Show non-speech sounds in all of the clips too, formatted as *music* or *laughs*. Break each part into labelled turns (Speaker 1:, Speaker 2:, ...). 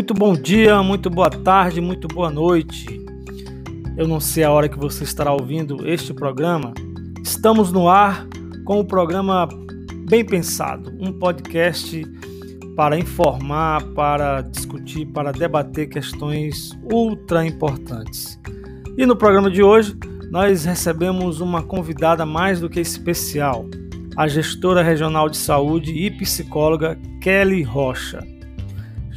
Speaker 1: Muito bom dia, muito boa tarde, muito boa noite. Eu não sei a hora que você estará ouvindo este programa. Estamos no ar com o programa Bem Pensado, um podcast para informar, para discutir, para debater questões ultra importantes. E no programa de hoje, nós recebemos uma convidada mais do que especial, a gestora regional de saúde e psicóloga Kelly Rocha.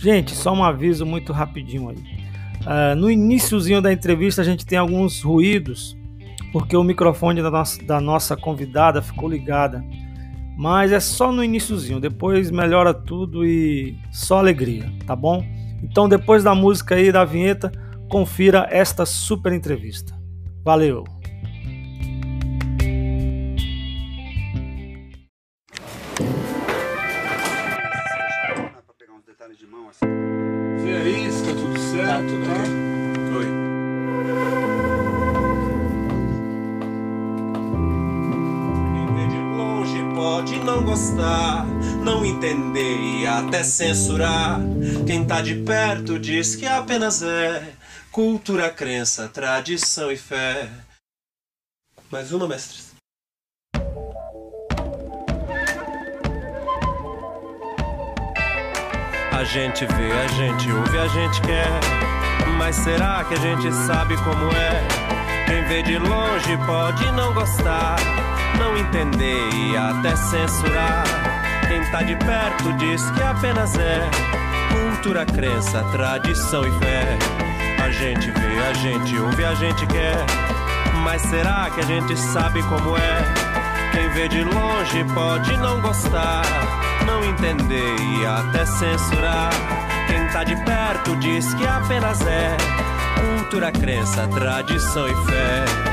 Speaker 1: Gente, só um aviso muito rapidinho aí. Uh, no iníciozinho da entrevista a gente tem alguns ruídos, porque o microfone da nossa, da nossa convidada ficou ligada. Mas é só no iníciozinho, depois melhora tudo e só alegria, tá bom? Então depois da música aí, da vinheta, confira esta super entrevista. Valeu!
Speaker 2: Gostar, não entender e até censurar. Quem tá de perto diz que apenas é cultura, crença, tradição e fé. Mais uma, mestres. A gente vê, a gente ouve, a gente quer. Mas será que a gente sabe como é? Quem vê de longe pode não gostar não entender e até censurar. Quem tá de perto diz que apenas é cultura, crença, tradição e fé. A gente vê, a gente ouve, a gente quer. Mas será que a gente sabe como é? Quem vê de longe pode não gostar, não entender e até censurar. Quem tá de perto diz que apenas é cultura, crença, tradição e fé.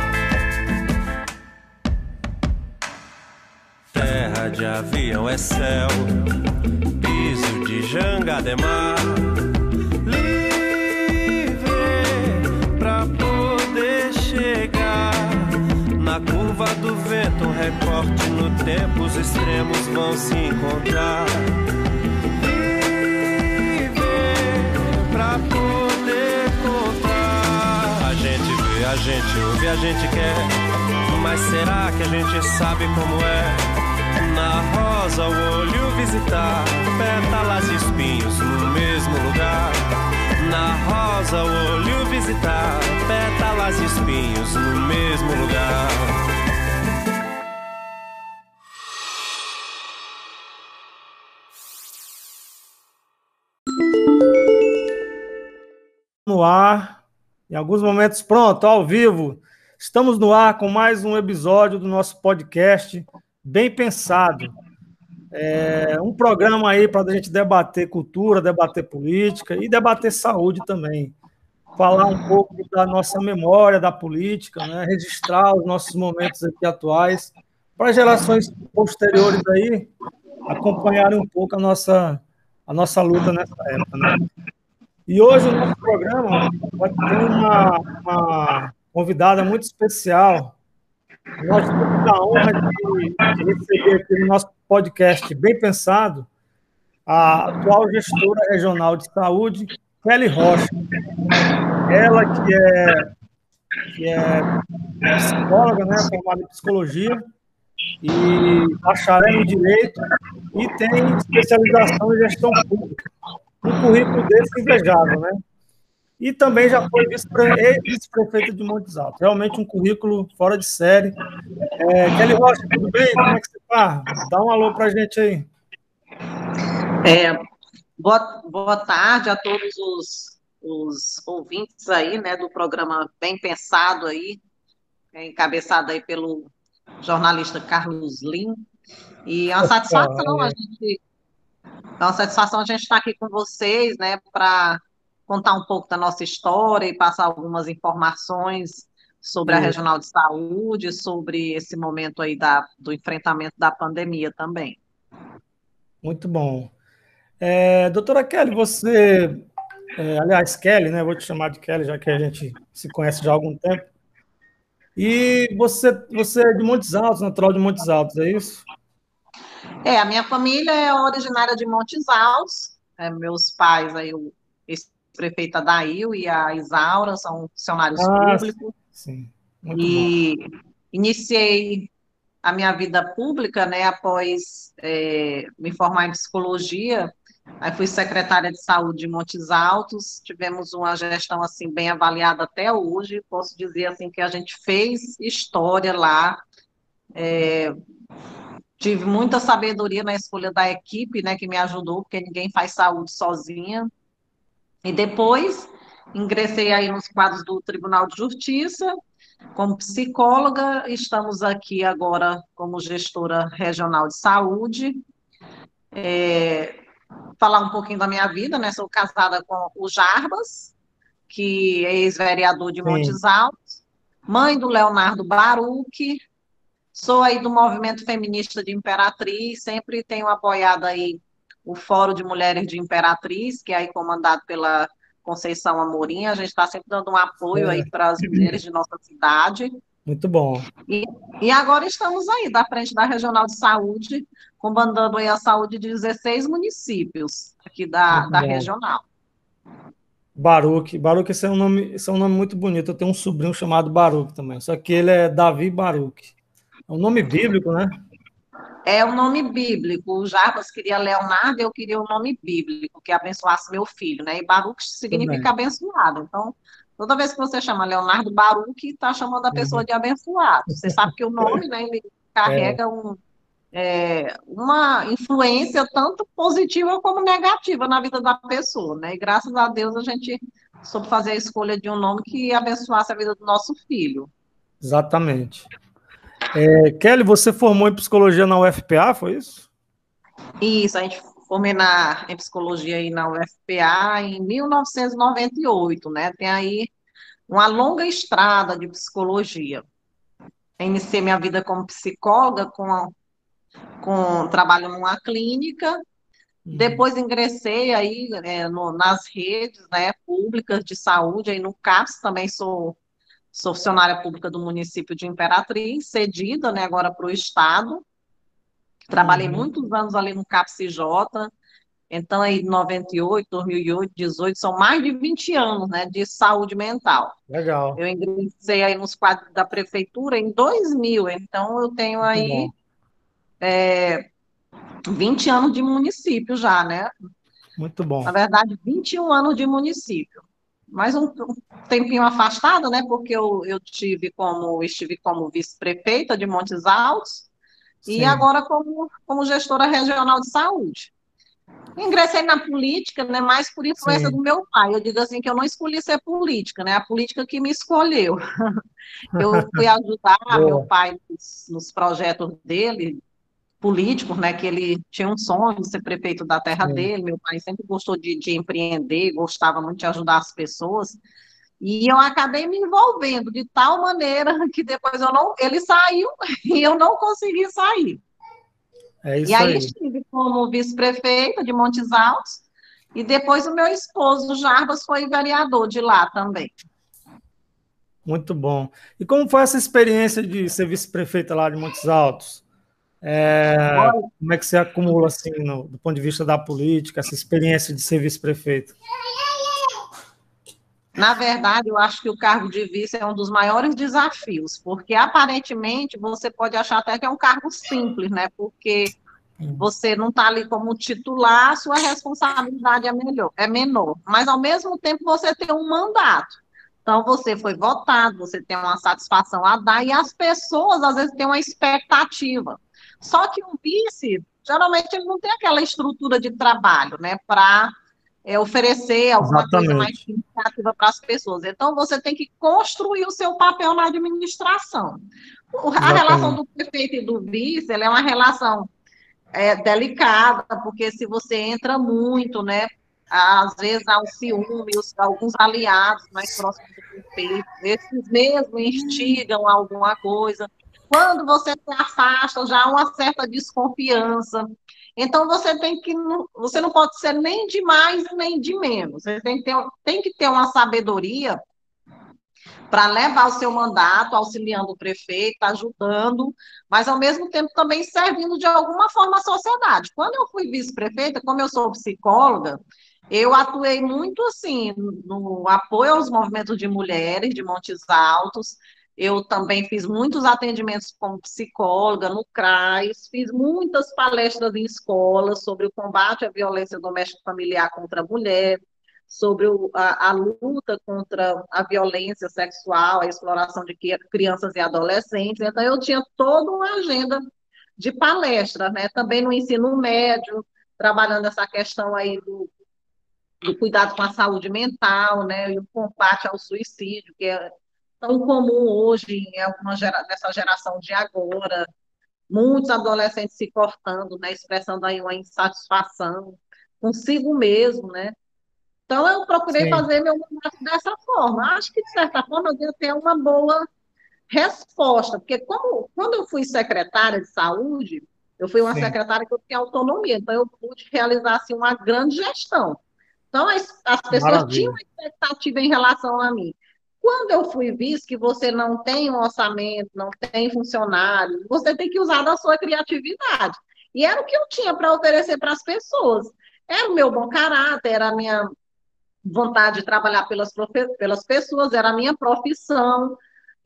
Speaker 2: De avião é céu, piso de Jangademar. Livre pra poder chegar na curva do vento, um recorte no tempo, os extremos vão se encontrar. Livre pra poder contar. A gente vê, a gente ouve, a gente quer. Mas será que a gente sabe como é? Na rosa o olho visitar, pétalas e espinhos no mesmo lugar. Na rosa o olho visitar, pétalas e espinhos no mesmo lugar.
Speaker 1: No ar, em alguns momentos, pronto, ao vivo. Estamos no ar com mais um episódio do nosso podcast bem pensado. É um programa aí para a gente debater cultura, debater política e debater saúde também. Falar um pouco da nossa memória da política, né? registrar os nossos momentos aqui atuais, para gerações posteriores aí acompanharem um pouco a nossa, a nossa luta nessa época. Né? E hoje o nosso programa vai ter uma, uma convidada muito especial, nós temos a honra de receber aqui no nosso podcast Bem Pensado a atual gestora regional de saúde, Kelly Rocha. Ela que é, que é psicóloga, né, formada em psicologia e bacharel em direito e tem especialização em gestão pública. Um currículo desse invejável, né? E também já foi vice-prefeita de Montes Altos. Realmente um currículo fora de série. É, Kelly Rocha, tudo bem? Como é que você está? Dá um alô para a gente aí.
Speaker 3: É, boa, boa tarde a todos os, os ouvintes aí, né, do programa Bem Pensado aí, é, encabeçado aí pelo jornalista Carlos Lim. E é uma satisfação a gente, é uma satisfação a gente estar aqui com vocês, né, para contar um pouco da nossa história e passar algumas informações sobre a Regional de Saúde, sobre esse momento aí da, do enfrentamento da pandemia também.
Speaker 1: Muito bom. É, doutora Kelly, você, é, aliás, Kelly, né? Vou te chamar de Kelly, já que a gente se conhece já há algum tempo. E você, você é de Montes Altos, natural de Montes Altos, é isso?
Speaker 3: É, a minha família é originária de Montes Altos. É, meus pais, aí, o esse vice-prefeita Dail e a Isaura, são funcionários ah, públicos. Sim, muito e bom. iniciei a minha vida pública, né, após é, me formar em psicologia, aí fui secretária de saúde de Montes Altos, tivemos uma gestão, assim, bem avaliada até hoje, posso dizer, assim, que a gente fez história lá, é, tive muita sabedoria na escolha da equipe, né, que me ajudou, porque ninguém faz saúde sozinha, e depois ingressei aí nos quadros do Tribunal de Justiça, como psicóloga, estamos aqui agora como gestora regional de saúde. É, falar um pouquinho da minha vida, né? Sou casada com o Jarbas, que é ex-vereador de Montes Altos, mãe do Leonardo Baruch, sou aí do movimento feminista de Imperatriz, sempre tenho apoiado aí o Fórum de Mulheres de Imperatriz, que é aí comandado pela Conceição Amorim, a gente está sempre dando um apoio é. aí para as mulheres de nossa cidade.
Speaker 1: Muito bom.
Speaker 3: E, e agora estamos aí, da frente da Regional de Saúde, comandando aí a saúde de 16 municípios aqui da, da regional.
Speaker 1: Baruque. Baruque, esse é, um nome, esse é um nome muito bonito. Eu tenho um sobrinho chamado Baruque também, só que ele é Davi Baruque. É um nome bíblico, né?
Speaker 3: É o nome bíblico. O Jarbas queria Leonardo, eu queria o nome bíblico, que abençoasse meu filho, né? E Baruch significa abençoado. Então, toda vez que você chama Leonardo Baruch, está chamando a pessoa uhum. de abençoado. Você sabe que o nome, né, ele carrega é. um, é, uma influência tanto positiva como negativa na vida da pessoa, né? E graças a Deus a gente soube fazer a escolha de um nome que abençoasse a vida do nosso filho.
Speaker 1: Exatamente. É, Kelly, você formou em psicologia na UFPA, foi isso?
Speaker 3: Isso, a gente formei na, em psicologia aí na UFPA em 1998, né? Tem aí uma longa estrada de psicologia. Iniciei minha vida como psicóloga, com, com trabalho numa clínica, uhum. depois ingressei aí é, no, nas redes né, públicas de saúde, aí no CAPS também sou Sou funcionária pública do município de Imperatriz, cedida né, agora para o Estado. Trabalhei uhum. muitos anos ali no CAPCJ, então aí 98, 2008, 18, são mais de 20 anos né, de saúde mental.
Speaker 1: Legal.
Speaker 3: Eu ingressei aí nos quadros da prefeitura em 2000, então eu tenho aí é, 20 anos de município já, né?
Speaker 1: Muito bom.
Speaker 3: Na verdade, 21 anos de município mais um, tempinho afastada, né? Porque eu, eu tive como estive como vice-prefeita de Montes Altos Sim. e agora como, como gestora regional de saúde. Ingressei na política, né, mais por influência Sim. do meu pai. Eu digo assim que eu não escolhi ser política, né? A política que me escolheu. *laughs* eu fui ajudar meu pai nos, nos projetos dele, políticos, né, que ele tinha um sonho de ser prefeito da terra dele, meu pai sempre gostou de, de empreender, gostava muito de ajudar as pessoas, e eu acabei me envolvendo de tal maneira *laughs* que depois eu não, ele saiu *laughs* e eu não consegui sair.
Speaker 1: É
Speaker 3: e aí, aí. estive como vice-prefeita de Montes Altos, e depois o meu esposo, Jarbas, foi vereador de lá também.
Speaker 1: Muito bom. E como foi essa experiência de ser vice-prefeita lá de Montes Altos? É, como é que você acumula, assim, no, do ponto de vista da política, essa experiência de ser vice-prefeito?
Speaker 3: Na verdade, eu acho que o cargo de vice é um dos maiores desafios, porque aparentemente você pode achar até que é um cargo simples, né? Porque você não está ali como titular, sua responsabilidade é, melhor, é menor. Mas, ao mesmo tempo, você tem um mandato. Então, você foi votado, você tem uma satisfação a dar, e as pessoas, às vezes, têm uma expectativa. Só que o vice, geralmente, ele não tem aquela estrutura de trabalho, né, para é, oferecer alguma Exatamente. coisa mais significativa para as pessoas. Então, você tem que construir o seu papel na administração. A Exatamente. relação do prefeito e do vice, é uma relação é, delicada, porque se você entra muito, né, às vezes há um ciúme, os, alguns aliados mais próximos do prefeito, esses mesmos instigam alguma coisa. Quando você se afasta, já há uma certa desconfiança. Então você tem que você não pode ser nem de mais nem de menos. Você tem que ter, tem que ter uma sabedoria para levar o seu mandato, auxiliando o prefeito, ajudando, mas ao mesmo tempo também servindo de alguma forma à sociedade. Quando eu fui vice-prefeita, como eu sou psicóloga, Eu atuei muito assim no apoio aos movimentos de mulheres de Montes Altos. Eu também fiz muitos atendimentos como psicóloga no CRAS, fiz muitas palestras em escolas sobre o combate à violência doméstica familiar contra a mulher, sobre o, a, a, luta contra a violência sexual, a exploração de crianças e adolescentes. Então, eu tinha toda uma agenda de palestras, né? Também no ensino médio, trabalhando essa questão aí do, do cuidado com a saúde mental, né? E o combate ao suicídio, que é tão comum hoje em alguma gera, nessa geração de agora. Muitos adolescentes se cortando, né? Expressando aí uma insatisfação consigo mesmo, né? Então, eu procurei Sim. fazer meu mandato dessa forma. Acho que, de certa forma, eu devo ter uma boa resposta, porque como, quando eu fui secretária de saúde, eu fui uma Sim. secretária que eu tinha autonomia, então eu pude realizar assim, uma grande gestão. Então, as, as pessoas Maravilha. tinham uma expectativa em relação a mim. Quando eu fui visto que você não tem um orçamento, não tem funcionário, você tem que usar da sua criatividade. E era o que eu tinha para oferecer para as pessoas. Era o meu bom caráter, era a minha vontade de trabalhar pelas, pelas pessoas, era a minha profissão,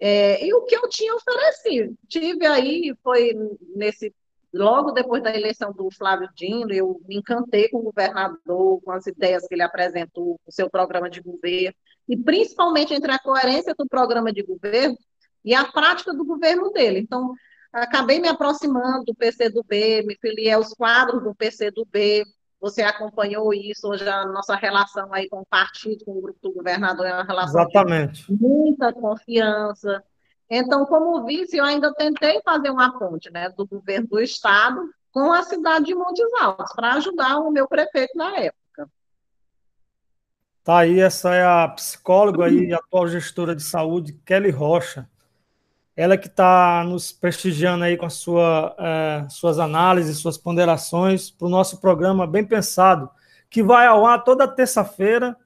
Speaker 3: é, e o que eu tinha oferecido. Tive aí, foi nesse, logo depois da eleição do Flávio Dino, eu me encantei com o governador, com as ideias que ele apresentou, com o seu programa de governo, e principalmente entre a coerência do programa de governo e a prática do governo dele. Então, acabei me aproximando do PCdoB, me filiei aos quadros do PCdoB, você acompanhou isso, hoje a nossa relação aí com o partido, com o grupo do governador, é uma relação
Speaker 1: Exatamente.
Speaker 3: de muita confiança. Então, como vice, eu ainda tentei fazer uma ponte né, do governo do Estado com a cidade de Montes Altos, para ajudar o meu prefeito na época.
Speaker 1: Tá aí, essa é a psicóloga e atual gestora de saúde, Kelly Rocha ela que está nos prestigiando aí com a sua, é, suas análises, suas ponderações para o nosso programa Bem Pensado, que vai ao ar toda terça-feira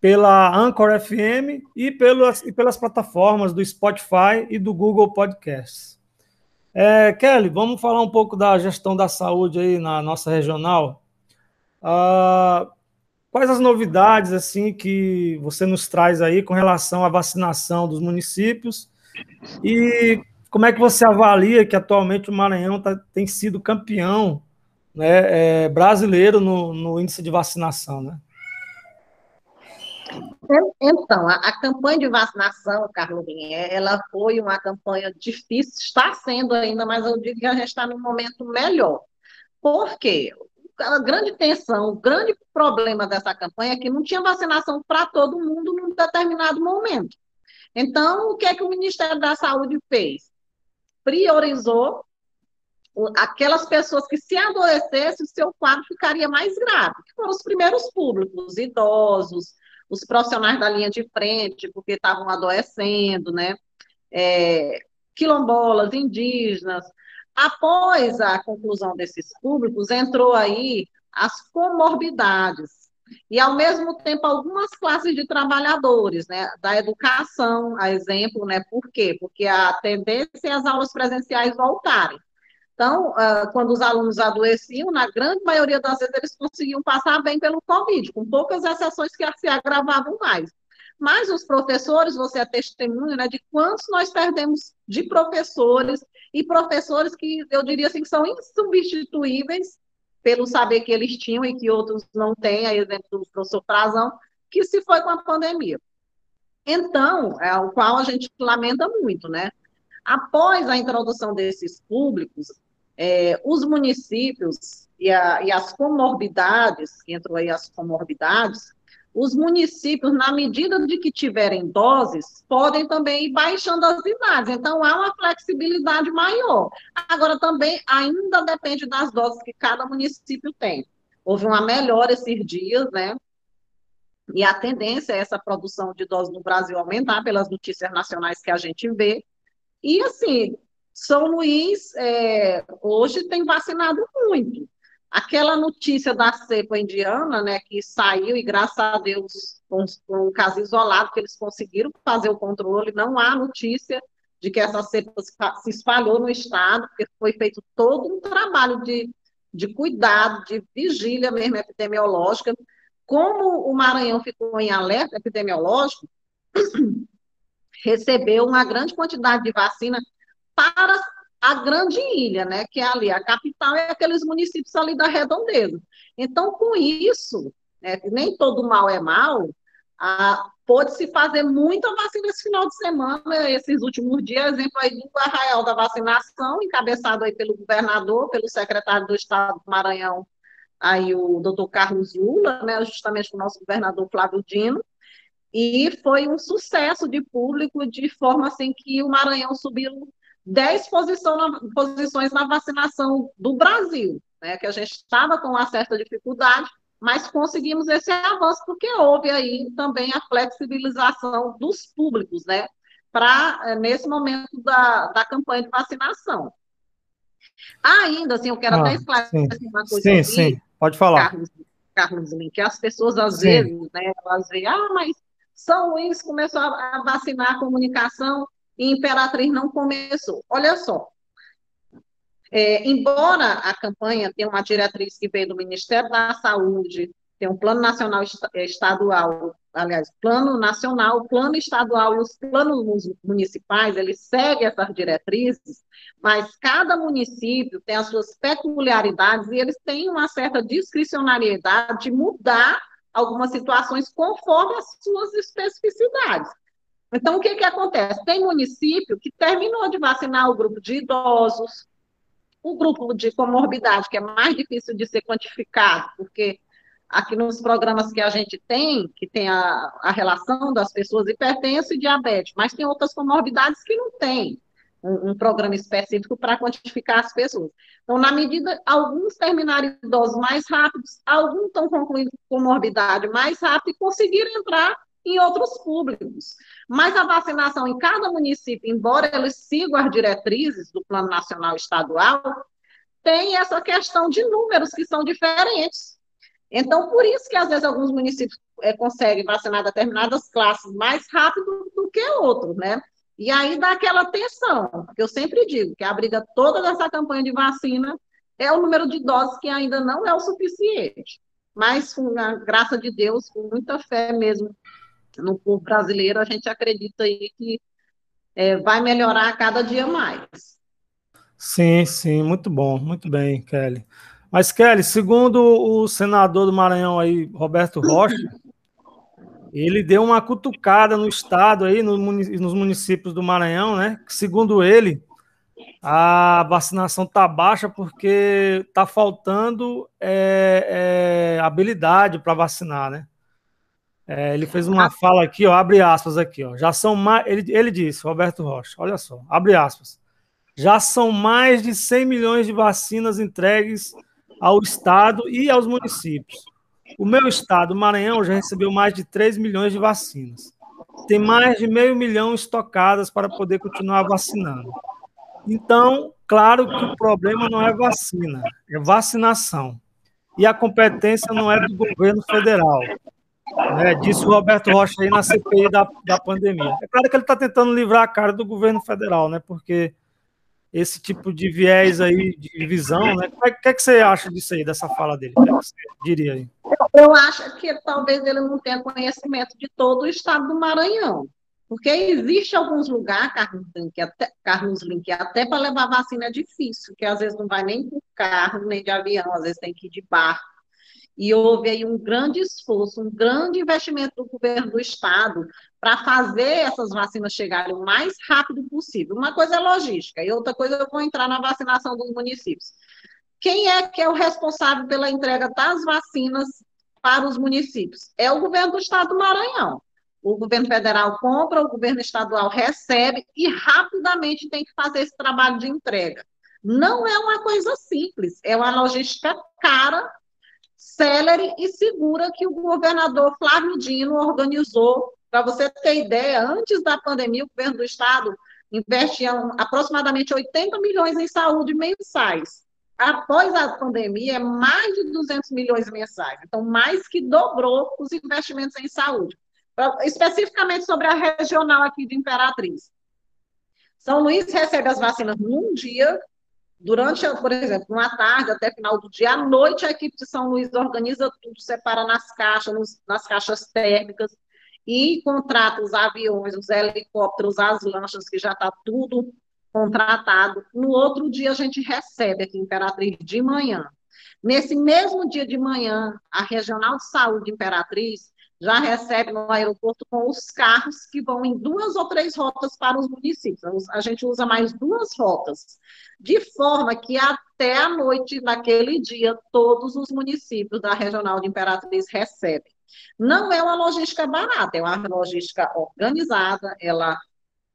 Speaker 1: pela Anchor FM e pelas, e pelas plataformas do Spotify e do Google Podcasts. É, Kelly, vamos falar um pouco da gestão da saúde aí na nossa regional. Ah, quais as novidades assim que você nos traz aí com relação à vacinação dos municípios e como é que você avalia que atualmente o Maranhão tá, tem sido campeão né, é, brasileiro no, no, índice de vacinação, né?
Speaker 3: Então, a, a campanha de vacinação, Carolina, ela foi uma campanha difícil, está sendo ainda, mas eu digo que a gente está num momento melhor. Por quê? A grande tensão, o grande problema dessa campanha é que não tinha vacinação para todo mundo num determinado momento. Então, o que é que o Ministério da Saúde fez? Priorizou aquelas pessoas que, se adoecessem, o seu quadro ficaria mais grave, que foram os primeiros públicos, os idosos, os profissionais da linha de frente, porque estavam adoecendo, né? É, quilombolas, indígenas. Após a conclusão desses públicos, entrou aí as comorbidades, e, ao mesmo tempo, algumas classes de trabalhadores, né, da educação, a exemplo, né, por quê? Porque a tendência é as aulas presenciais voltarem. Então, uh, quando os alunos adoeciam, na grande maioria das vezes eles conseguiam passar bem pelo Covid, com poucas exceções que se agravavam mais. Mas os professores, você é testemunha né, de quantos nós perdemos de professores, e professores que eu diria assim, que são insubstituíveis pelo saber que eles tinham e que outros não têm, a exemplo do professor Frazão, que se foi com a pandemia. Então, é o qual a gente lamenta muito, né? Após a introdução desses públicos, é, os municípios e, a, e, as comorbidades, que entrou aí as comorbidades, os municípios, na medida de que tiverem doses, podem também ir baixando as idades. Então, há uma flexibilidade maior. Agora, também ainda depende das doses que cada município tem. Houve uma melhora esses dias, né? E a tendência é essa produção de doses no Brasil aumentar pelas notícias nacionais que a gente vê. E, assim, São Luís é, hoje tem vacinado muito. Aquela notícia da cepa indiana, né, que saiu, e graças a Deus, com, um caso isolado, que eles conseguiram fazer o controle, não há notícia de que essa cepa se espalhou no estado, porque foi feito todo um trabalho de, de cuidado, de vigília mesmo epidemiológica, como o Maranhão ficou em alerta epidemiológico, *clears throat* recebeu uma grande quantidade de vacina para a grande ilha, né, que é ali a capital e aqueles municípios ali da redondeza. Então, com isso, né, nem todo mal é mal, ah, pôde-se fazer muita vacina esse final de semana, esses últimos dias, exemplo aí do arraial da vacinação, encabeçado aí pelo governador, pelo secretário do Estado do Maranhão, aí o doutor Carlos Lula, né, justamente o nosso governador Flávio Dino, e foi um sucesso de público, de forma assim que o Maranhão subiu 10 posições na vacinação do Brasil, né, que a gente estava com uma certa dificuldade, mas conseguimos esse avanço porque houve aí também a flexibilização dos públicos, né, para eh, nesse momento da, da campanha de vacinação. Ainda assim, eu quero ah, até esclarecer sim. uma coisa.
Speaker 1: Sim, aqui, sim, pode falar.
Speaker 3: Carlos, Carlos que as pessoas às sim. vezes, né, elas veem, ah, mas São Luís começou a vacinar a comunicação e Imperatriz não começou. Olha só, é, embora a campanha tenha uma diretriz que veio do Ministério da Saúde, tem um plano nacional estadual, aliás, plano nacional, plano estadual e os planos municipais, eles seguem essas diretrizes, mas cada município tem as suas peculiaridades e eles têm uma certa discricionariedade de mudar algumas situações conforme as suas especificidades. Então, o que, que acontece? Tem município que terminou de vacinar o grupo de idosos, o grupo de comorbidade, que é mais difícil de ser quantificado, porque aqui nos programas que a gente tem, que tem a, a relação das pessoas hipertensas e diabetes, mas tem outras comorbidades que não tem um, um programa específico para quantificar as pessoas. Então, na medida, alguns terminaram idosos mais rápidos, alguns estão concluindo comorbidade mais rápido e conseguiram entrar em outros públicos. Mas a vacinação em cada município, embora eles sigam as diretrizes do Plano Nacional Estadual, tem essa questão de números que são diferentes. Então, por isso que às vezes alguns municípios é, conseguem vacinar determinadas classes mais rápido do que outros, né? E aí dá aquela tensão, porque eu sempre digo que a briga toda dessa campanha de vacina é o número de doses que ainda não é o suficiente. Mas, com a graça de Deus, com muita fé mesmo no povo brasileiro, a gente acredita aí que é, vai melhorar a cada dia mais.
Speaker 1: Sim, sim, muito bom, muito bem, Kelly. Mas, Kelly, segundo o senador do Maranhão aí, Roberto Rocha, *laughs* ele deu uma cutucada no estado aí, no, nos municípios do Maranhão, né? Que, segundo ele, a vacinação tá baixa porque tá faltando é, é, habilidade para vacinar, né? É, ele fez uma fala aqui, ó, abre aspas aqui, ó. Já são mais, ele, ele disse, Roberto Rocha, olha só, abre aspas. Já são mais de 100 milhões de vacinas entregues ao estado e aos municípios. O meu estado, o Maranhão, já recebeu mais de 3 milhões de vacinas. Tem mais de meio milhão estocadas para poder continuar vacinando. Então, claro que o problema não é vacina, é vacinação. E a competência não é do governo federal, né, disse o Roberto Rocha aí na CPI da, da pandemia. É claro que ele está tentando livrar a cara do governo federal, né? Porque esse tipo de viés aí de visão, né? O que, é que você acha disso aí, dessa fala dele? O que, é que você diria aí?
Speaker 3: Eu acho que talvez ele não tenha conhecimento de todo o estado do Maranhão. Porque existe alguns lugares, Carlos Link, até, Carlos Link, até para levar vacina é difícil, que às vezes não vai nem por carro, nem de avião, às vezes tem que ir de barco e houve aí um grande esforço, um grande investimento do governo do estado para fazer essas vacinas chegarem o mais rápido possível. Uma coisa é logística e outra coisa eu vou entrar na vacinação dos municípios. Quem é que é o responsável pela entrega das vacinas para os municípios? É o governo do estado do Maranhão. O governo federal compra, o governo estadual recebe e rapidamente tem que fazer esse trabalho de entrega. Não é uma coisa simples, é uma logística cara célere e segura que o governador Flávio Dino organizou. Para você ter ideia, antes da pandemia, o governo do estado investia aproximadamente 80 milhões em saúde mensais. Após a pandemia, é mais de 200 milhões mensais. Então, mais que dobrou os investimentos em saúde. Especificamente sobre a regional aqui de Imperatriz. São Luís recebe as vacinas num dia, Durante, por exemplo, uma tarde até final do dia, à noite, a equipe de São Luís organiza tudo, separa nas caixas, nas caixas térmicas, e contrata os aviões, os helicópteros, as lanchas, que já está tudo contratado. No outro dia, a gente recebe aqui Imperatriz de manhã. Nesse mesmo dia de manhã, a Regional de Saúde Imperatriz já recebe no aeroporto com os carros que vão em duas ou três rotas para os municípios. A gente usa mais duas rotas, de forma que até a noite daquele dia, todos os municípios da Regional de Imperatriz recebem. Não é uma logística barata, é uma logística organizada, ela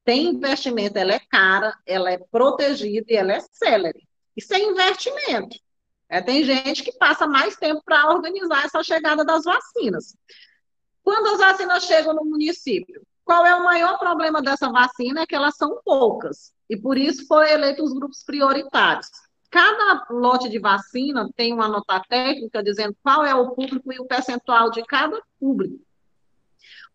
Speaker 3: tem investimento, ela é cara, ela é protegida e ela é célere. Isso é investimento. É, tem gente que passa mais tempo para organizar essa chegada das vacinas. Quando as vacinas chegam no município, qual é o maior problema dessa vacina? É que elas são poucas. E por isso foram eleitos os grupos prioritários. Cada lote de vacina tem uma nota técnica dizendo qual é o público e o percentual de cada público.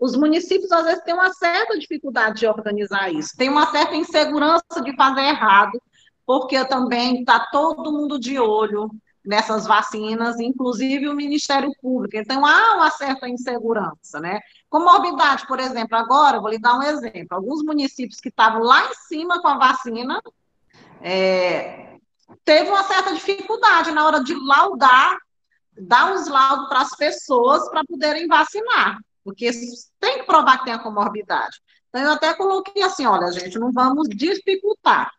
Speaker 3: Os municípios, às vezes, têm uma certa dificuldade de organizar isso, tem uma certa insegurança de fazer errado, porque também está todo mundo de olho nessas vacinas, inclusive o Ministério Público. Então, há uma certa insegurança, né? Comorbidade, por exemplo, agora, vou lhe dar um exemplo. Alguns municípios que estavam lá em cima com a vacina, é, teve uma certa dificuldade na hora de laudar, dar os laudos para as pessoas para poderem vacinar, porque tem que provar que tem a comorbidade. Então, eu até coloquei assim, olha, gente, não vamos dificultar.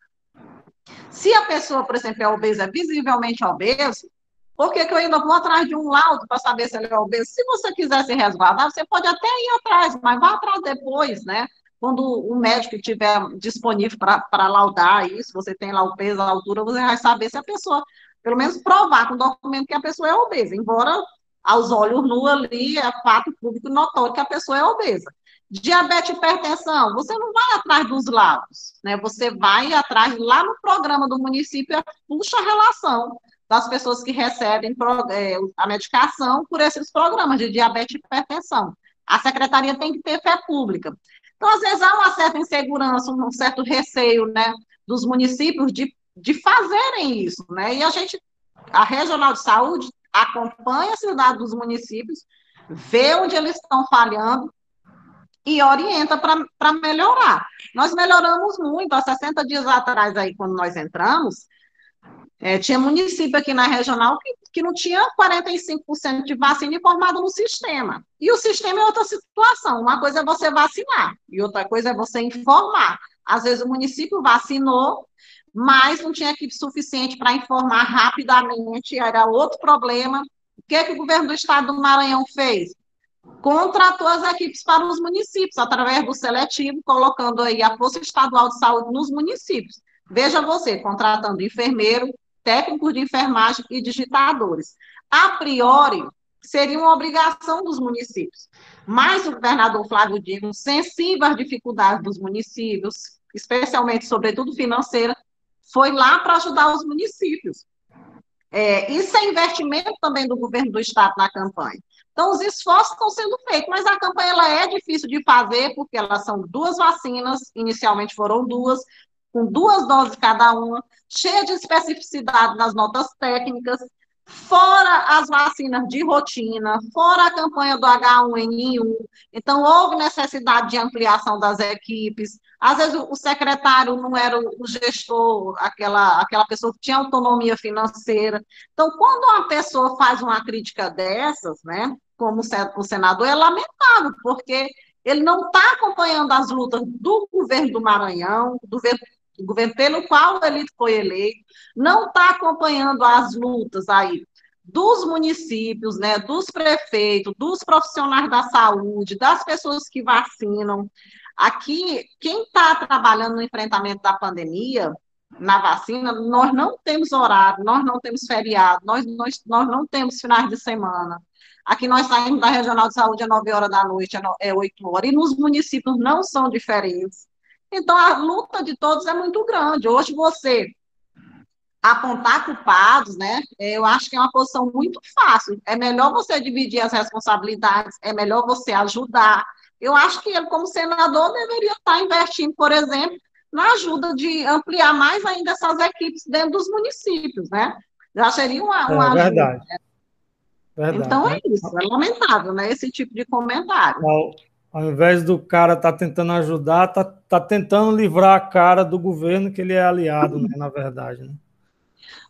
Speaker 3: Se a pessoa, por exemplo, é obesa, é visivelmente obeso, por que, que eu ainda vou atrás de um laudo para saber se ele é obeso? Se você quiser se resguardar, você pode até ir atrás, mas vá atrás depois, né? Quando o médico estiver disponível para laudar isso, você tem lá o peso, a altura, você vai saber se a pessoa, pelo menos provar com o documento que a pessoa é obesa, embora aos olhos nu ali é fato público notório que a pessoa é obesa. Diabetes e hipertensão, você não vai atrás dos laudos, né? Você vai atrás lá no programa do município, puxa a relação das pessoas que recebem é, a medicação por esses programas de diabetes e hipertensão. A secretaria tem que ter fé pública. Então, às vezes, há uma certa insegurança, um certo receio, né, dos municípios de, de fazerem isso, né? E a gente, a Regional de Saúde, acompanha a cidade dos municípios, vê onde eles estão falhando e orienta para melhorar. Nós melhoramos muito, há 60 dias atrás, aí, quando nós entramos, é, tinha município aqui na regional que, que não tinha 45% de vacina informada no sistema. E o sistema é outra situação. Uma coisa é você vacinar, e outra coisa é você informar. Às vezes o município vacinou, mas não tinha equipe suficiente para informar rapidamente, era outro problema. O que, é que o governo do estado do Maranhão fez? Contratou as equipes para os municípios, através do seletivo, colocando aí a Força Estadual de Saúde nos municípios. Veja você, contratando enfermeiro, técnicos de enfermagem e digitadores. A priori, seria uma obrigação dos municípios. Mas o governador Flávio Dino, sensível às dificuldades dos municípios, especialmente, sobretudo financeira, foi lá para ajudar os municípios. É, isso é investimento também do governo do estado na campanha. Então, os esforços estão sendo feitos, mas a campanha ela é difícil de fazer, porque elas são duas vacinas, inicialmente foram duas, com duas doses cada uma, cheia de especificidade nas notas técnicas, fora as vacinas de rotina, fora a campanha do H1N1. Então, houve necessidade de ampliação das equipes. Às vezes, o secretário não era o gestor, aquela, aquela pessoa que tinha autonomia financeira. Então, quando uma pessoa faz uma crítica dessas, né, como o senador, é lamentável, porque ele não está acompanhando as lutas do governo do Maranhão, do governo, do governo pelo qual ele foi eleito, não está acompanhando as lutas aí dos municípios, né, dos prefeitos, dos profissionais da saúde, das pessoas que vacinam. Aqui, quem está trabalhando no enfrentamento da pandemia, na vacina, nós não temos horário, nós não temos feriado, nós, nós, nós não temos finais de semana. Aqui nós saímos da Regional de Saúde às 9 horas da noite, é 8 horas, e nos municípios não são diferentes. Então, a luta de todos é muito grande. Hoje, você apontar culpados, né? Eu acho que é uma posição muito fácil. É melhor você dividir as responsabilidades, é melhor você ajudar. Eu acho que ele, como senador, deveria estar investindo, por exemplo, na ajuda de ampliar mais ainda essas equipes dentro dos municípios, né? Já seria uma, uma
Speaker 1: é,
Speaker 3: ajuda.
Speaker 1: Verdade. Verdade.
Speaker 3: Então é isso, é lamentável, né? Esse tipo de comentário.
Speaker 1: Ao, ao invés do cara estar tá tentando ajudar, tá, tá tentando livrar a cara do governo que ele é aliado, né, na verdade. Né?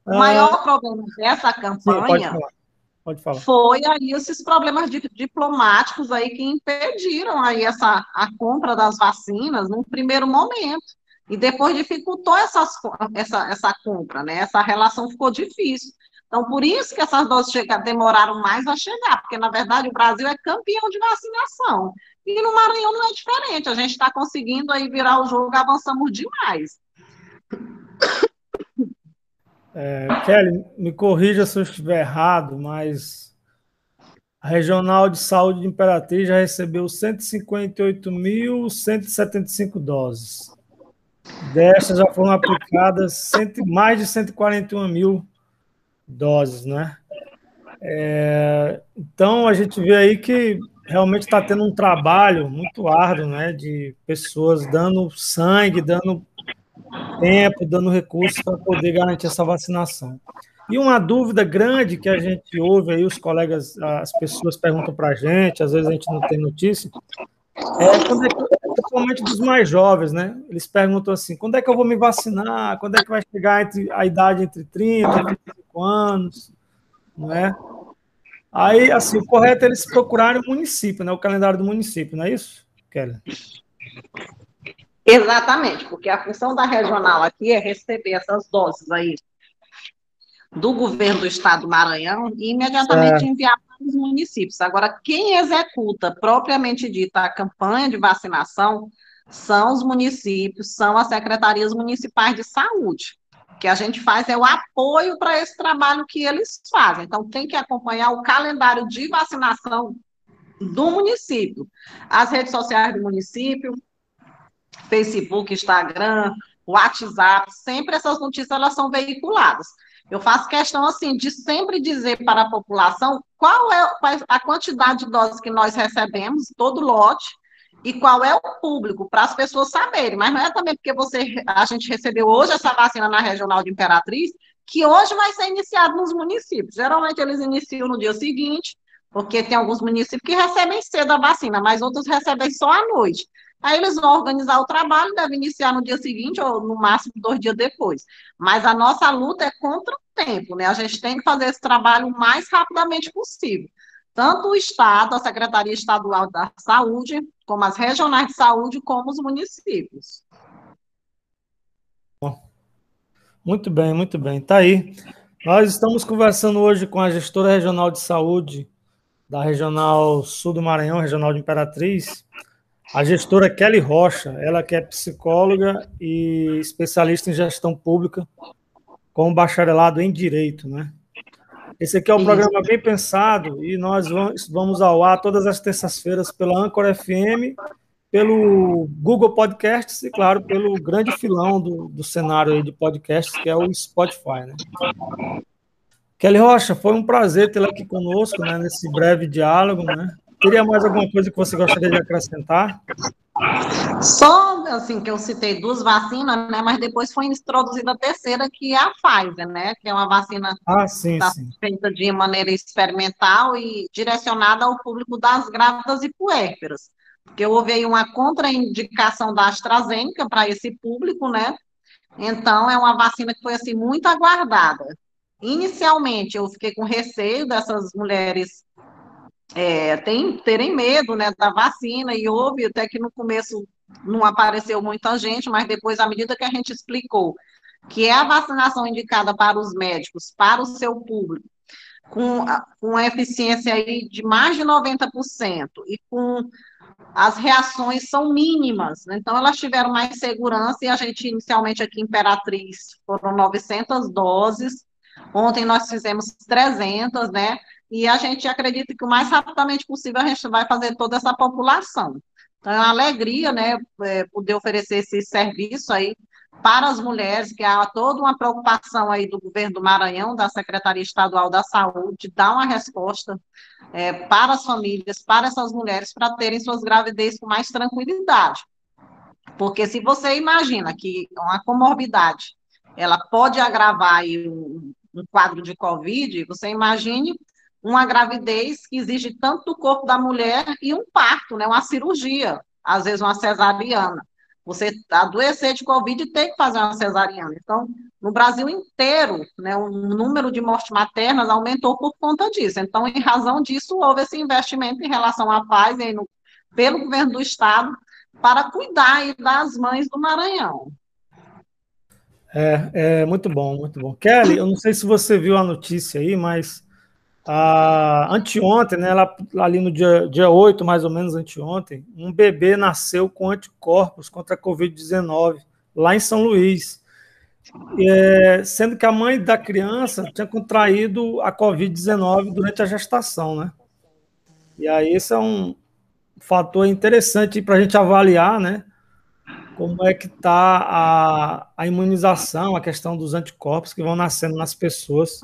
Speaker 3: O maior ah, problema dessa campanha
Speaker 1: sim, Pode falar.
Speaker 3: Foi aí esses problemas diplomáticos aí que impediram aí essa, a compra das vacinas num primeiro momento. E depois dificultou essas, essa, essa compra, né? Essa relação ficou difícil. Então, por isso que essas doses chega, demoraram mais a chegar, porque, na verdade, o Brasil é campeão de vacinação. E no Maranhão não é diferente. A gente está conseguindo aí virar o jogo, avançamos demais.
Speaker 1: É, Kelly, me corrija se eu estiver errado, mas a Regional de Saúde de Imperatriz já recebeu 158.175 doses. Destas já foram aplicadas cento, mais de 141 mil doses, né? É, então a gente vê aí que realmente está tendo um trabalho muito árduo, né? De pessoas dando sangue, dando tempo, dando recursos para poder garantir essa vacinação. E uma dúvida grande que a gente ouve aí, os colegas, as pessoas perguntam para a gente, às vezes a gente não tem notícia, é, quando é que, principalmente dos mais jovens, né? Eles perguntam assim: quando é que eu vou me vacinar? Quando é que vai chegar entre, a idade entre 30 e 35 anos? Não é? Aí, assim, o correto é eles procurarem o município, né? O calendário do município, não é isso, Kelly?
Speaker 3: Exatamente, porque a função da regional aqui é receber essas doses aí do governo do estado do Maranhão e imediatamente enviar para os municípios. Agora, quem executa propriamente dita a campanha de vacinação são os municípios, são as secretarias municipais de saúde. O que a gente faz é o apoio para esse trabalho que eles fazem. Então, tem que acompanhar o calendário de vacinação do município, as redes sociais do município, Facebook, Instagram, WhatsApp, sempre essas notícias elas são veiculadas. Eu faço questão assim de sempre dizer para a população qual é a quantidade de doses que nós recebemos, todo lote, e qual é o público, para as pessoas saberem. Mas não é também porque você, a gente recebeu hoje essa vacina na Regional de Imperatriz, que hoje vai ser iniciado nos municípios. Geralmente eles iniciam no dia seguinte, porque tem alguns municípios que recebem cedo a vacina, mas outros recebem só à noite. Aí eles vão organizar o trabalho, deve iniciar no dia seguinte ou no máximo dois dias depois. Mas a nossa luta é contra o tempo, né? A gente tem que fazer esse trabalho o mais rapidamente possível. Tanto o Estado, a Secretaria Estadual da Saúde, como as regionais de saúde, como os municípios.
Speaker 1: Muito bem, muito bem. Tá aí. Nós estamos conversando hoje com a gestora regional de saúde da Regional Sul do Maranhão, Regional de Imperatriz, a gestora Kelly Rocha, ela que é psicóloga e especialista em gestão pública, com bacharelado em Direito, né? Esse aqui é um programa bem pensado e nós vamos ao ar todas as terças-feiras pela Anchor FM, pelo Google Podcasts e, claro, pelo grande filão do, do cenário de podcasts, que é o Spotify, né? Kelly Rocha, foi um prazer tê-la aqui conosco, né, nesse breve diálogo, né? Teria mais alguma coisa que você gostaria de acrescentar?
Speaker 3: Só, assim, que eu citei duas vacinas, né, mas depois foi introduzida a terceira, que é a Pfizer, né, que é uma vacina
Speaker 1: ah, sim,
Speaker 3: tá
Speaker 1: sim.
Speaker 3: feita de maneira experimental e direcionada ao público das grávidas e puérperas. Porque houve aí uma contraindicação da AstraZeneca para esse público, né, então é uma vacina que foi, assim, muito aguardada. Inicialmente, eu fiquei com receio dessas mulheres é, tem, terem medo né, da vacina, e houve até que no começo não apareceu muita gente, mas depois, à medida que a gente explicou que é a vacinação indicada para os médicos, para o seu público, com, com eficiência aí de mais de 90%, e com as reações são mínimas, né? então elas tiveram mais segurança, e a gente inicialmente aqui Imperatriz foram 900 doses, ontem nós fizemos 300, né, e a gente acredita que o mais rapidamente possível a gente vai fazer toda essa população. Então, é uma alegria, né, é, poder oferecer esse serviço aí para as mulheres, que há toda uma preocupação aí do governo do Maranhão, da Secretaria Estadual da Saúde, dar uma resposta é, para as famílias, para essas mulheres, para terem suas gravidez com mais tranquilidade. Porque se você imagina que uma comorbidade, ela pode agravar um, um quadro de COVID, você imagine uma gravidez que exige tanto do corpo da mulher e um parto, né, uma cirurgia, às vezes uma cesariana. Você adoecer de Covid e ter que fazer uma cesariana. Então, no Brasil inteiro, né, o número de mortes maternas aumentou por conta disso. Então, em razão disso, houve esse investimento em relação à paz e no, pelo governo do Estado para cuidar das mães do Maranhão.
Speaker 1: É, é muito bom, muito bom. Kelly, eu não sei se você viu a notícia aí, mas ah, anteontem, né, lá, ali no dia, dia 8, mais ou menos anteontem, um bebê nasceu com anticorpos contra a Covid-19, lá em São Luís. É, sendo que a mãe da criança tinha contraído a Covid-19 durante a gestação, né? E aí esse é um fator interessante para a gente avaliar, né? Como é que está a, a imunização, a questão dos anticorpos que vão nascendo nas pessoas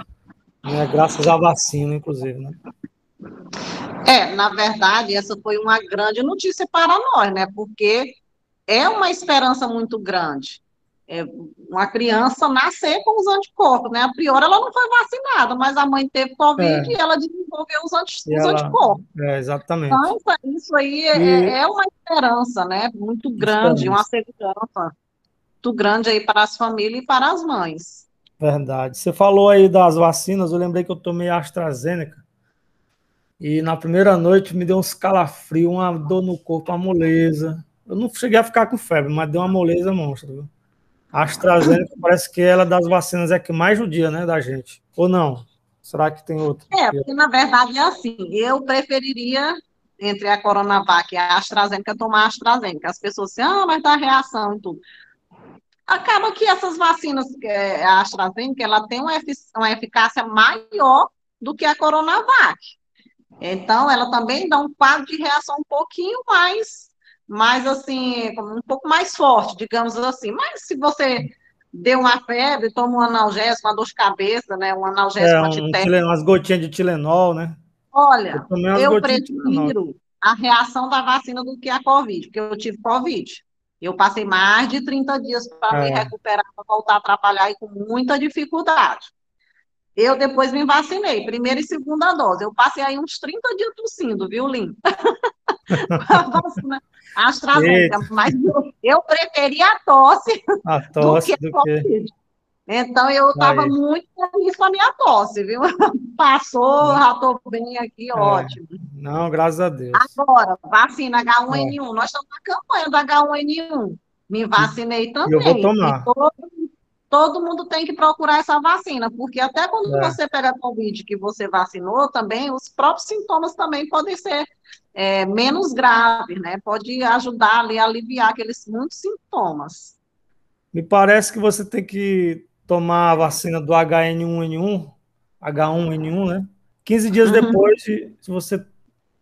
Speaker 1: né, graças à vacina, inclusive, né?
Speaker 3: É, na verdade, essa foi uma grande notícia para nós, né? Porque é uma esperança muito grande. É uma criança nascer com os anticorpos, né? A priori ela não foi vacinada, mas a mãe teve Covid é. e ela desenvolveu os, anti, os ela, anticorpos.
Speaker 1: É, exatamente.
Speaker 3: Então, isso aí é, é, uma esperança, né? Muito grande, uma segurança muito grande aí para as famílias e para as mães.
Speaker 1: Verdade. Você falou aí das vacinas, eu lembrei que eu tomei AstraZeneca. E na primeira noite me deu uns calafrios, uma dor no corpo, uma moleza. Eu não cheguei a ficar com febre, mas deu uma moleza monstra. Viu? A AstraZeneca parece que ela das vacinas é que mais judia, né, da gente. Ou não? Será que tem outra?
Speaker 3: É, porque na verdade é assim. Eu preferiria entre a Coronavac e a AstraZeneca tomar a AstraZeneca. As pessoas dizem, ah, mas dá reação e tudo acaba que essas vacinas, é, a AstraZeneca, ela tem uma, efic uma eficácia maior do que a Coronavac. Então, ela também dá um quadro de reação um pouquinho mais, mais assim, um pouco mais forte, digamos assim. Mas se você deu uma febre, toma um analgésico, uma dor de cabeça, né, um analgésico
Speaker 1: é, um, umas gotinhas de Tilenol, né?
Speaker 3: Olha, eu, eu prefiro a reação da vacina do que a Covid, porque eu tive Covid. Eu passei mais de 30 dias para é. me recuperar, para voltar a trabalhar e com muita dificuldade. Eu depois me vacinei, primeira e segunda dose. Eu passei aí uns 30 dias tossindo, viu, Lin? *laughs* a AstraZeneca, mas eu, eu preferia a tosse,
Speaker 1: a tosse do que a Covid.
Speaker 3: Então, eu estava muito feliz com a minha tosse, viu? *laughs* Passou, já estou bem aqui, é. ótimo.
Speaker 1: Não, graças a Deus.
Speaker 3: Agora, vacina H1N1. É. Nós estamos na campanha da H1N1. Me vacinei também.
Speaker 1: Eu vou tomar.
Speaker 3: Todo, todo, mundo tem que procurar essa vacina, porque até quando é. você pega Covid que você vacinou também, os próprios sintomas também podem ser é, menos graves, né? Pode ajudar ali a aliviar aqueles muitos sintomas.
Speaker 1: Me parece que você tem que tomar a vacina do HN1N1, H1N1, né? 15 dias uhum. depois, se você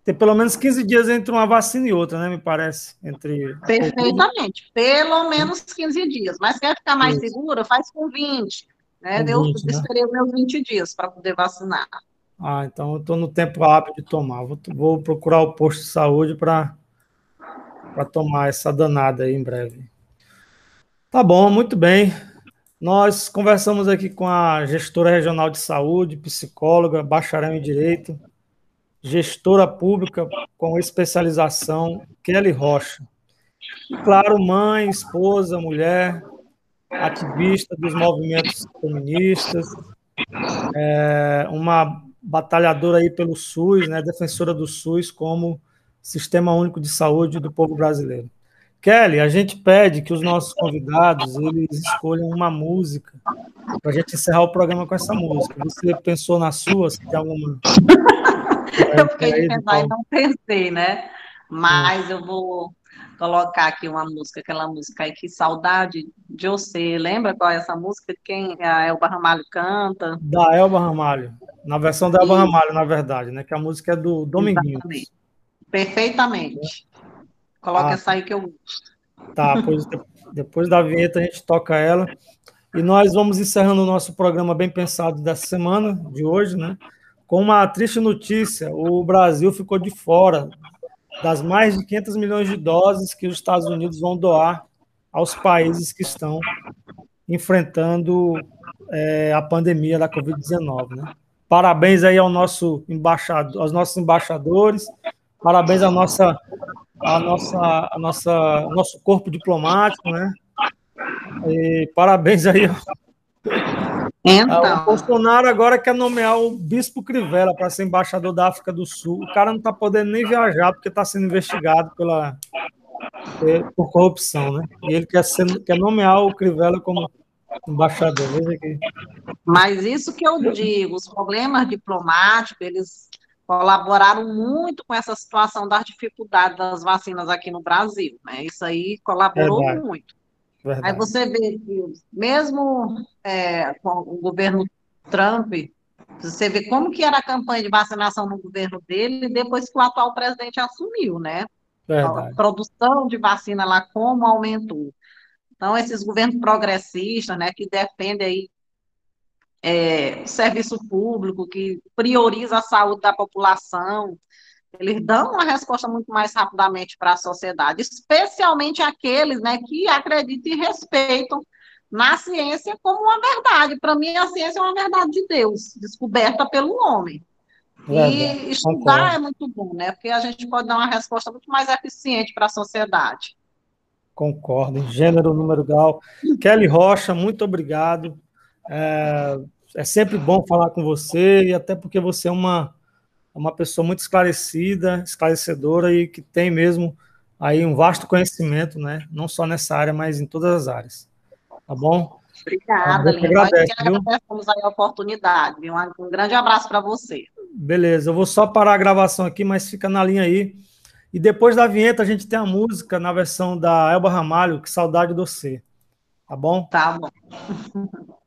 Speaker 1: ter pelo menos 15 dias entre uma vacina e outra, né? Me parece. Entre...
Speaker 3: Perfeitamente. Pelo menos 15 dias. Mas quer ficar mais Isso. segura, faz com 20. Né? Com eu 20, né? esperei os meus 20 dias para poder vacinar.
Speaker 1: Ah, então eu estou no tempo rápido de tomar. Vou, vou procurar o posto de saúde para tomar essa danada aí em breve. Tá bom, muito bem. Nós conversamos aqui com a gestora regional de saúde, psicóloga, bacharel em direito, gestora pública com especialização, Kelly Rocha. E, claro, mãe, esposa, mulher, ativista dos movimentos feministas, é, uma batalhadora aí pelo SUS, né, defensora do SUS como Sistema Único de Saúde do povo brasileiro. Kelly, a gente pede que os nossos convidados eles escolham uma música para a gente encerrar o programa com essa música. Você pensou na sua? Se tem alguma? *laughs*
Speaker 3: eu fiquei de pensar e não pensei, né? Mas eu vou colocar aqui uma música, aquela música aí, Que Saudade de Você. Lembra qual é essa música? Quem a Elba Ramalho canta?
Speaker 1: Da Elba Ramalho. Na versão da Elba Ramalho, na verdade, né? Que a música é do Dominguinhos. Exatamente.
Speaker 3: Perfeitamente. Coloca ah, essa aí que eu gosto.
Speaker 1: Tá, pois depois da vinheta a gente toca ela. E nós vamos encerrando o nosso programa bem pensado dessa semana, de hoje, né? Com uma triste notícia: o Brasil ficou de fora das mais de 500 milhões de doses que os Estados Unidos vão doar aos países que estão enfrentando é, a pandemia da Covid-19. Né? Parabéns aí ao nosso embaixador, aos nossos embaixadores, parabéns à nossa, à nossa, à nossa, ao nosso corpo diplomático, né? E parabéns aí então. O Bolsonaro agora quer nomear o Bispo Crivella para ser embaixador da África do Sul. O cara não está podendo nem viajar porque está sendo investigado pela, por corrupção, né? E ele quer, ser, quer nomear o Crivella como embaixador.
Speaker 3: Mas isso que eu digo, os problemas diplomáticos, eles colaboraram muito com essa situação das dificuldades das vacinas aqui no Brasil, né? Isso aí colaborou Verdade. muito. Verdade. Aí você vê que, mesmo é, com o governo Trump, você vê como que era a campanha de vacinação no governo dele depois que o atual presidente assumiu, né? Verdade. A produção de vacina lá, como aumentou. Então, esses governos progressistas, né, que defendem aí é, serviço público, que prioriza a saúde da população, eles dão uma resposta muito mais rapidamente para a sociedade, especialmente aqueles né, que acreditam e respeitam na ciência como uma verdade. Para mim, a ciência é uma verdade de Deus, descoberta pelo homem. e estudar concordo. é muito bom, né? Porque a gente pode dar uma resposta muito mais eficiente para a sociedade.
Speaker 1: Concordo, em gênero, número grau. Kelly Rocha, muito obrigado. É, é sempre bom falar com você, e até porque você é uma uma pessoa muito esclarecida, esclarecedora e que tem mesmo aí um vasto conhecimento, né? Não só nessa área, mas em todas as áreas. Tá bom?
Speaker 3: Obrigada, Lino. Agradece, agradecemos a oportunidade. Viu? Um grande abraço para você.
Speaker 1: Beleza, eu vou só parar a gravação aqui, mas fica na linha aí. E depois da vinheta a gente tem a música na versão da Elba Ramalho, Que Saudade do Você. Tá bom?
Speaker 3: Tá bom.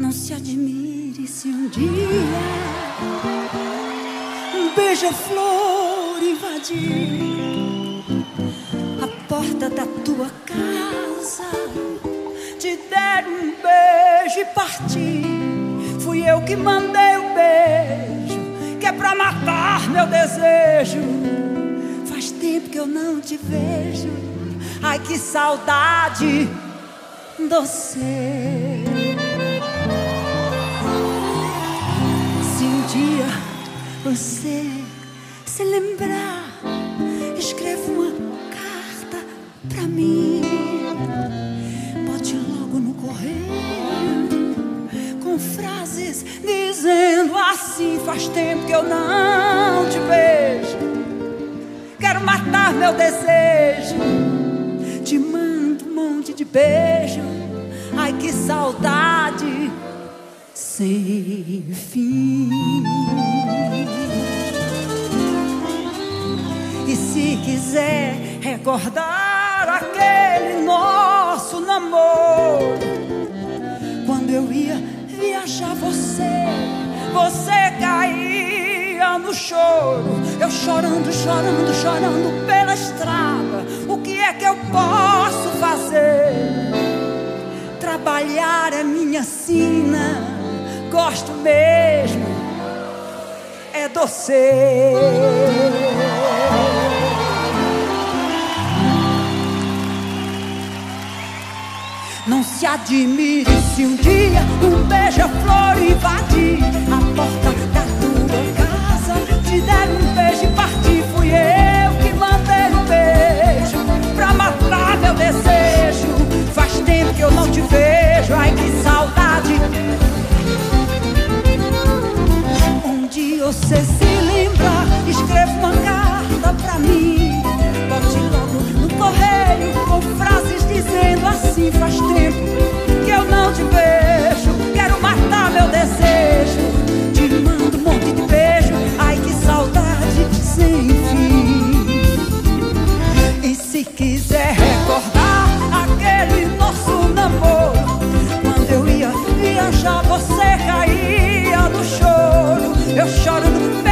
Speaker 4: Não se admire se um dia um beija-flor invadir a porta da tua casa, te der um beijo e partir. Fui eu que mandei o beijo, pra matar meu desejo. Faz tempo que eu não te vejo. Ai, que saudade doce. dia você se lembrar, escreva uma carta pra mim. Frases dizendo assim: faz tempo que eu não te vejo. Quero matar meu desejo. Te mando um monte de beijo. Ai que saudade sem fim. E se quiser recordar aquele nosso namoro, você, você caía no choro, eu chorando, chorando, chorando pela estrada. O que é que eu posso fazer? Trabalhar é minha sina gosto mesmo é doce. Se admire se um dia um beija-flor invadir a porta da tua casa, te der um beijo e partir. Fui eu que mandei um beijo pra matar meu desejo. Faz tempo que eu não te vejo, ai que saudade você se lembrar, escreva uma carta pra mim. Bote no correio com frases dizendo assim faz tempo que eu não te vejo. Quero matar meu desejo. Te mando um monte de beijo. Ai que saudade sem fim. E se quiser recordar aquele nosso namoro, quando eu ia viajar você caía no choro. Eu choro no peito.